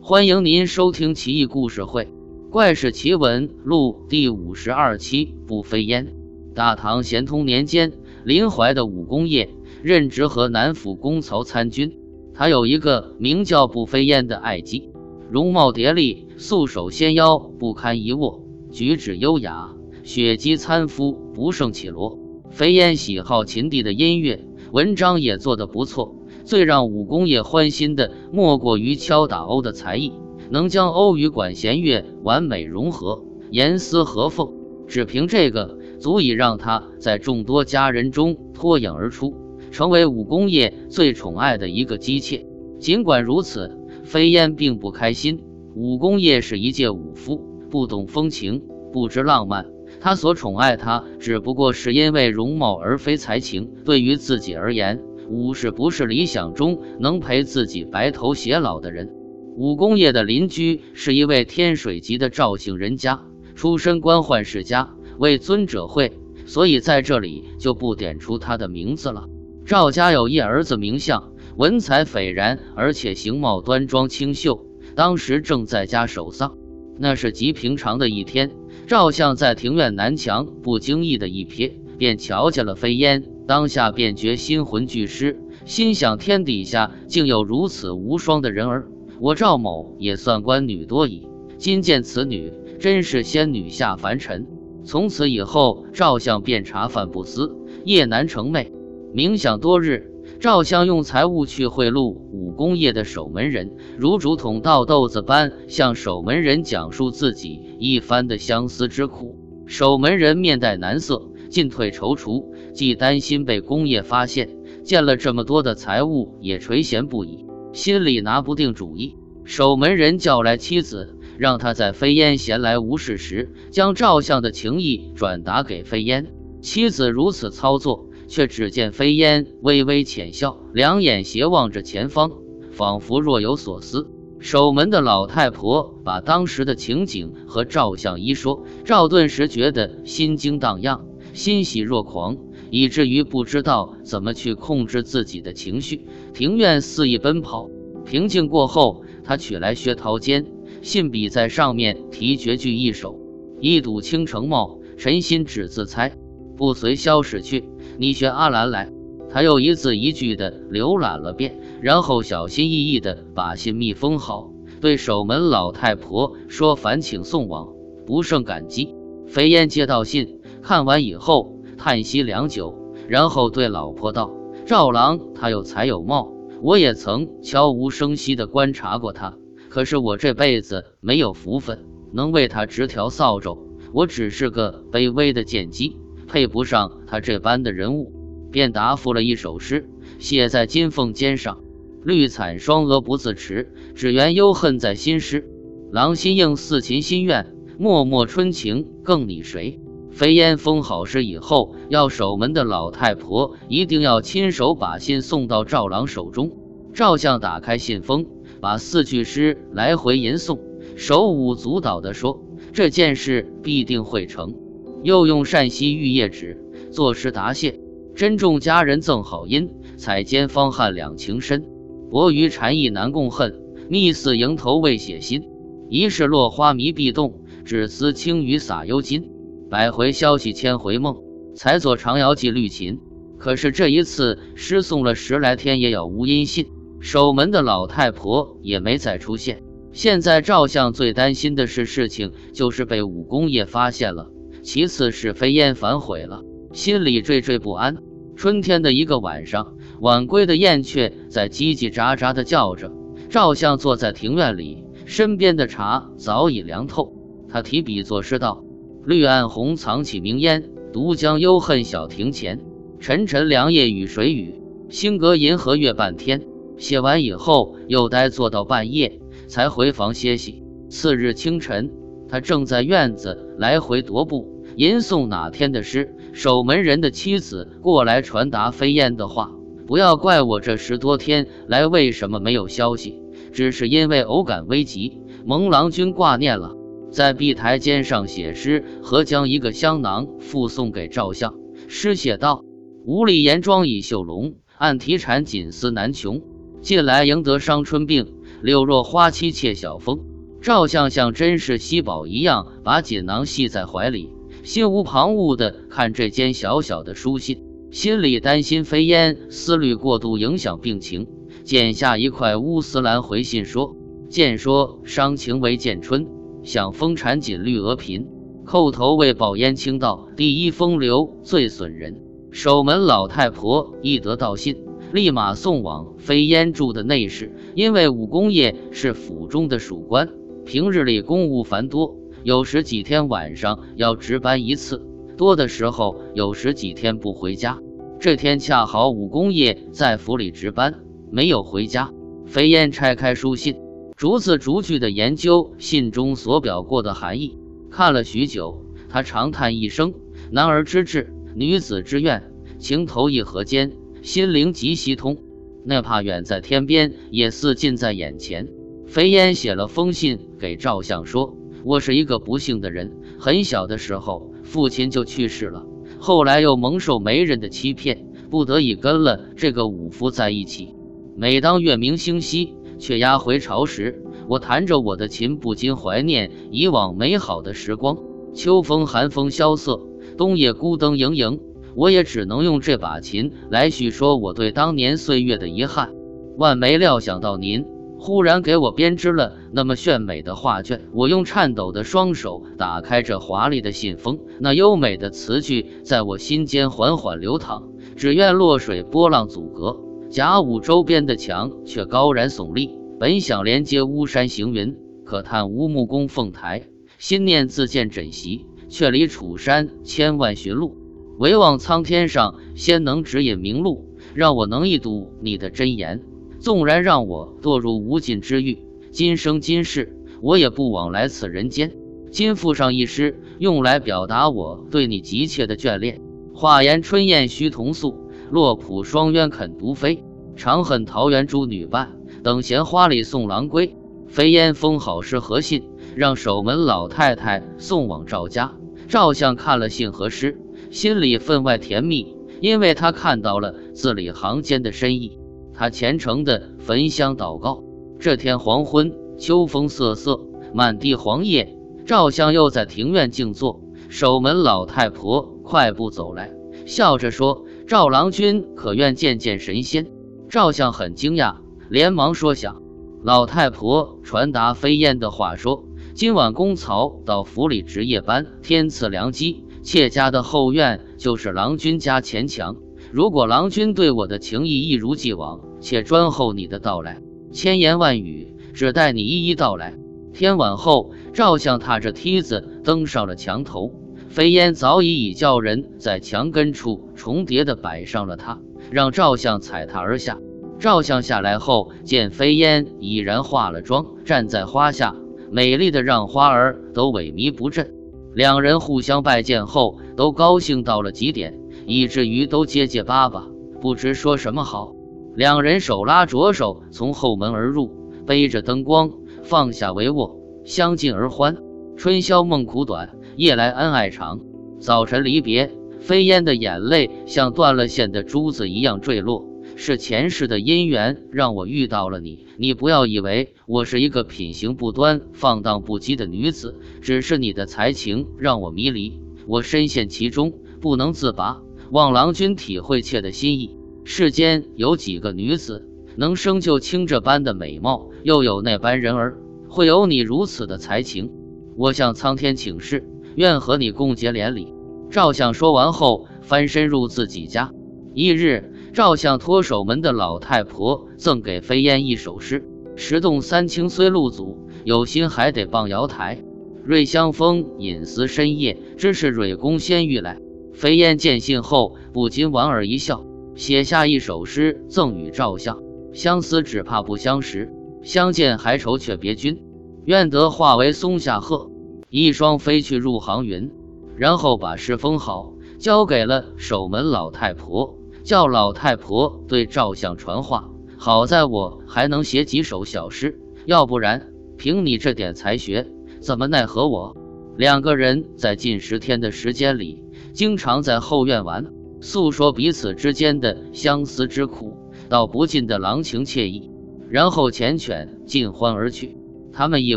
欢迎您收听《奇异故事会·怪事奇闻录》第五十二期。不飞烟。大唐咸通年间，临淮的武功业任职河南府公曹参军。他有一个名叫不飞烟的爱姬，容貌蝶丽，素手纤腰，不堪一握，举止优雅，血肌参肤，不胜绮罗。飞烟喜好秦地的音乐，文章也做得不错。最让武功业欢心的，莫过于敲打瓯的才艺，能将瓯与管弦乐完美融合，严丝合缝。只凭这个，足以让他在众多佳人中脱颖而出，成为武功业最宠爱的一个姬妾。尽管如此，飞燕并不开心。武功业是一介武夫，不懂风情，不知浪漫。他所宠爱她，只不过是因为容貌，而非才情。对于自己而言，武士不是理想中能陪自己白头偕老的人。武功业的邻居是一位天水籍的赵姓人家，出身官宦世家，为尊者讳，所以在这里就不点出他的名字了。赵家有一儿子名相，文采斐然，而且形貌端庄清秀。当时正在家守丧，那是极平常的一天。赵相在庭院南墙不经意的一瞥，便瞧见了飞烟。当下便觉心魂俱失，心想天底下竟有如此无双的人儿，我赵某也算官女多矣。今见此女，真是仙女下凡尘。从此以后，赵相便茶饭不思，夜难成寐。冥想多日，赵相用财物去贿赂武功业的守门人，如竹筒倒豆子般向守门人讲述自己一番的相思之苦。守门人面带难色。进退踌躇，既担心被工业发现，见了这么多的财物也垂涎不已，心里拿不定主意。守门人叫来妻子，让他在飞烟闲来无事时，将赵相的情意转达给飞烟。妻子如此操作，却只见飞烟微微浅笑，两眼斜望着前方，仿佛若有所思。守门的老太婆把当时的情景和赵相一说，赵顿时觉得心惊荡漾。欣喜若狂，以至于不知道怎么去控制自己的情绪。庭院肆意奔跑，平静过后，他取来薛涛笺，信笔在上面题绝句一首：“一睹倾城貌，陈心只自猜，不随萧史去，你学阿兰来。”他又一字一句的浏览了遍，然后小心翼翼的把信密封好，对守门老太婆说：“烦请送往，不胜感激。”飞燕接到信。看完以后，叹息良久，然后对老婆道：“赵郎他有才有貌，我也曾悄无声息地观察过他。可是我这辈子没有福分，能为他执条扫帚。我只是个卑微的贱鸡，配不上他这般的人物。”便答复了一首诗，写在金凤笺上：“绿惨双蛾不自持，只缘忧恨在心诗。郎心应似琴心愿，脉脉春情更拟谁？”飞烟封好诗以后，要守门的老太婆一定要亲手把信送到赵郎手中。赵相打开信封，把四句诗来回吟诵，手舞足蹈地说：“这件事必定会成。”又用善溪玉叶纸作诗答谢：“珍重佳人赠好音，彩笺方汉两情深。薄于禅意难共恨，密似蝇头未写心。疑是落花迷壁动，只思轻雨洒幽金。”百回消息千回梦，才作长遥寄绿琴。可是这一次诗送了十来天，也杳无音信。守门的老太婆也没再出现。现在赵相最担心的是事情就是被武功业发现了，其次是飞燕反悔了，心里惴惴不安。春天的一个晚上，晚归的燕雀在叽叽喳喳地叫着。赵相坐在庭院里，身边的茶早已凉透。他提笔作诗道。绿岸红藏起明烟，独将幽恨小庭前。沉沉凉夜雨水雨，星隔银河月半天。写完以后，又呆坐到半夜，才回房歇息。次日清晨，他正在院子来回踱步，吟诵哪天的诗。守门人的妻子过来传达飞燕的话：“不要怪我这十多天来为什么没有消息，只是因为偶感危急，蒙郎君挂念了。”在壁台间上写诗，和将一个香囊附送给赵相。诗写道：“无力言妆已绣龙，暗啼蝉锦丝难穷。近来赢得伤春病，柳若花妻妾晓风。赵相像珍视稀宝一样，把锦囊系在怀里，心无旁骛地看这间小小的书信，心里担心飞烟思虑过度影响病情，剪下一块乌丝兰回信说：“见说伤情为建春，想风产锦绿额贫，叩头为宝烟倾道，第一风流最损人。”守门老太婆一得到信，立马送往飞烟住的内室，因为武功业是府中的属官。平日里公务繁多，有时几天晚上要值班一次，多的时候有时几天不回家。这天恰好武功业在府里值班，没有回家。飞燕拆开书信，逐字逐句地研究信中所表过的含义，看了许久，他长叹一声：“男儿之志，女子之愿，情投意合间，心灵极稀通，哪怕远在天边，也似近在眼前。”肥烟写了封信给赵相，说：“我是一个不幸的人，很小的时候父亲就去世了，后来又蒙受媒人的欺骗，不得已跟了这个武夫在一起。每当月明星稀，却压回巢时，我弹着我的琴，不禁怀念以往美好的时光。秋风寒风萧瑟，冬夜孤灯盈盈，我也只能用这把琴来叙说我对当年岁月的遗憾。万没料想到您。”忽然给我编织了那么炫美的画卷，我用颤抖的双手打开这华丽的信封，那优美的词句在我心间缓缓流淌。只愿落水波浪阻隔，甲午周边的墙却高然耸立。本想连接巫山行云，可叹无木供凤台。心念自见枕席，却离楚山千万寻路。唯望苍天上先能指引明路，让我能一睹你的真颜。纵然让我堕入无尽之狱，今生今世我也不枉来此人间。今附上一诗，用来表达我对你急切的眷恋。话言春燕须同宿，洛浦双鸢肯独飞。长恨桃源诸女伴，等闲花里送郎归。飞烟封好诗和信，让守门老太太送往赵家。赵相看了信和诗，心里分外甜蜜，因为他看到了字里行间的深意。他虔诚的焚香祷告。这天黄昏，秋风瑟瑟，满地黄叶。赵相又在庭院静坐，守门老太婆快步走来，笑着说：“赵郎君可愿见见神仙？”赵相很惊讶，连忙说：“想。”老太婆传达飞燕的话说：“今晚公曹到府里值夜班，天赐良机，妾家的后院就是郎君家前墙。”如果郎君对我的情谊一如既往，且专候你的到来，千言万语只待你一一道来。天晚后，赵相踏着梯子登上了墙头，飞烟早已已叫人在墙根处重叠的摆上了他，让赵相踩踏而下。赵相下来后，见飞烟已然化了妆，站在花下，美丽的让花儿都萎靡不振。两人互相拜见后，都高兴到了极点。以至于都结结巴巴，不知说什么好。两人手拉着手从后门而入，背着灯光，放下帷幄，相敬而欢。春宵梦苦短，夜来恩爱长。早晨离别，飞烟的眼泪像断了线的珠子一样坠落。是前世的姻缘让我遇到了你。你不要以为我是一个品行不端、放荡不羁的女子，只是你的才情让我迷离，我深陷其中不能自拔。望郎君体会妾的心意。世间有几个女子能生就卿这般的美貌，又有那般人儿，会有你如此的才情？我向苍天请示，愿和你共结连理。赵相说完后，翻身入自己家。翌日，赵相托守门的老太婆赠给飞燕一首诗：“石洞三清虽路阻，有心还得傍瑶台。瑞香风隐思深夜，知是蕊宫仙玉来。”飞燕见信后，不禁莞尔一笑，写下一首诗赠与赵相：相思只怕不相识，相见还愁却别君。愿得化为松下鹤，一双飞去入行云。然后把诗封好，交给了守门老太婆，叫老太婆对照相传话。好在我还能写几首小诗，要不然凭你这点才学，怎么奈何我？两个人在近十天的时间里。经常在后院玩，诉说彼此之间的相思之苦，道不尽的郎情妾意。然后缱绻尽欢而去。他们以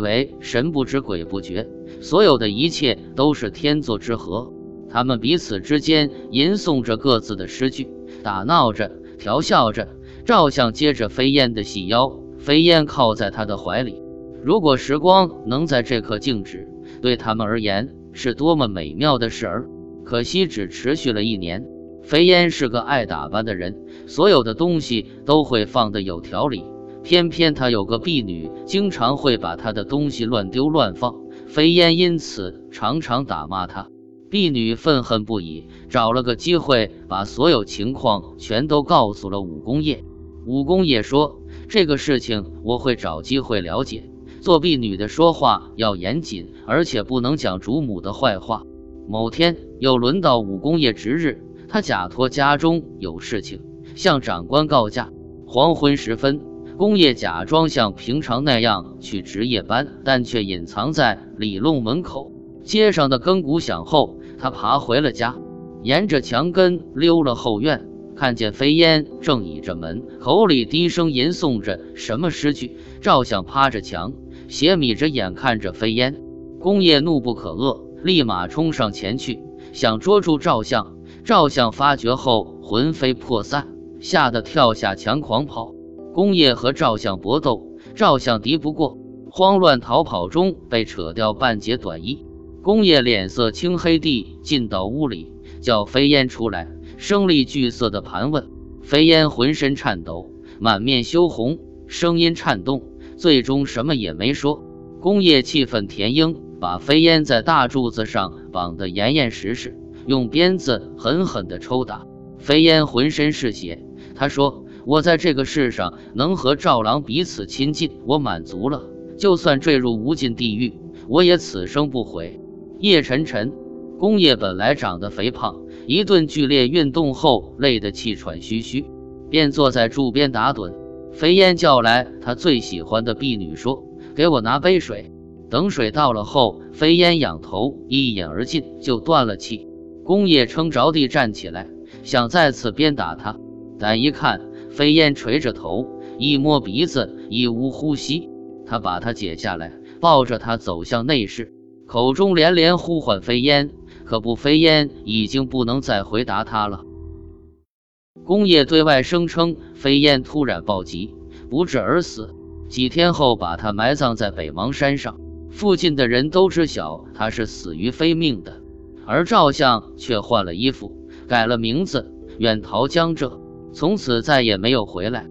为神不知鬼不觉，所有的一切都是天作之合。他们彼此之间吟诵着各自的诗句，打闹着，调笑着。照相接着飞燕的细腰，飞燕靠在他的怀里。如果时光能在这刻静止，对他们而言是多么美妙的事儿。可惜只持续了一年。飞燕是个爱打扮的人，所有的东西都会放得有条理。偏偏他有个婢女，经常会把他的东西乱丢乱放。飞燕因此常常打骂他。婢女愤恨不已，找了个机会把所有情况全都告诉了武公业。武公业说：“这个事情我会找机会了解。做婢女的说话要严谨，而且不能讲主母的坏话。”某天又轮到武公业值日，他假托家中有事情，向长官告假。黄昏时分。工业假装像平常那样去值夜班，但却隐藏在里弄门口。街上的更鼓响后，他爬回了家，沿着墙根溜了后院，看见飞烟正倚着门，口里低声吟诵着什么诗句。赵相趴着墙，斜眯着眼看着飞烟。工业怒不可遏，立马冲上前去，想捉住赵相。赵相发觉后，魂飞魄散，吓得跳下墙狂跑。工业和赵相搏斗，赵相敌不过，慌乱逃跑中被扯掉半截短衣。工业脸色青黑地进到屋里，叫飞烟出来，声厉俱色地盘问。飞烟浑身颤抖，满面羞红，声音颤动，最终什么也没说。工业气愤填膺，把飞烟在大柱子上绑得严严实实，用鞭子狠狠地抽打。飞烟浑身是血，他说。我在这个世上能和赵郎彼此亲近，我满足了。就算坠入无尽地狱，我也此生不悔。夜沉沉，工业本来长得肥胖，一顿剧烈运动后累得气喘吁吁，便坐在柱边打盹。肥烟叫来他最喜欢的婢女，说：“给我拿杯水。”等水到了后，肥烟仰头一饮而尽，就断了气。工业撑着地站起来，想再次鞭打他，但一看。飞燕垂着头，一摸鼻子，已无呼吸。他把他解下来，抱着他走向内室，口中连连呼唤飞燕，可不，飞燕已经不能再回答他了。公爷对外声称飞燕突然暴疾，不治而死，几天后把他埋葬在北邙山上。附近的人都知晓他是死于非命的，而赵相却换了衣服，改了名字，远逃江浙。从此再也没有回来。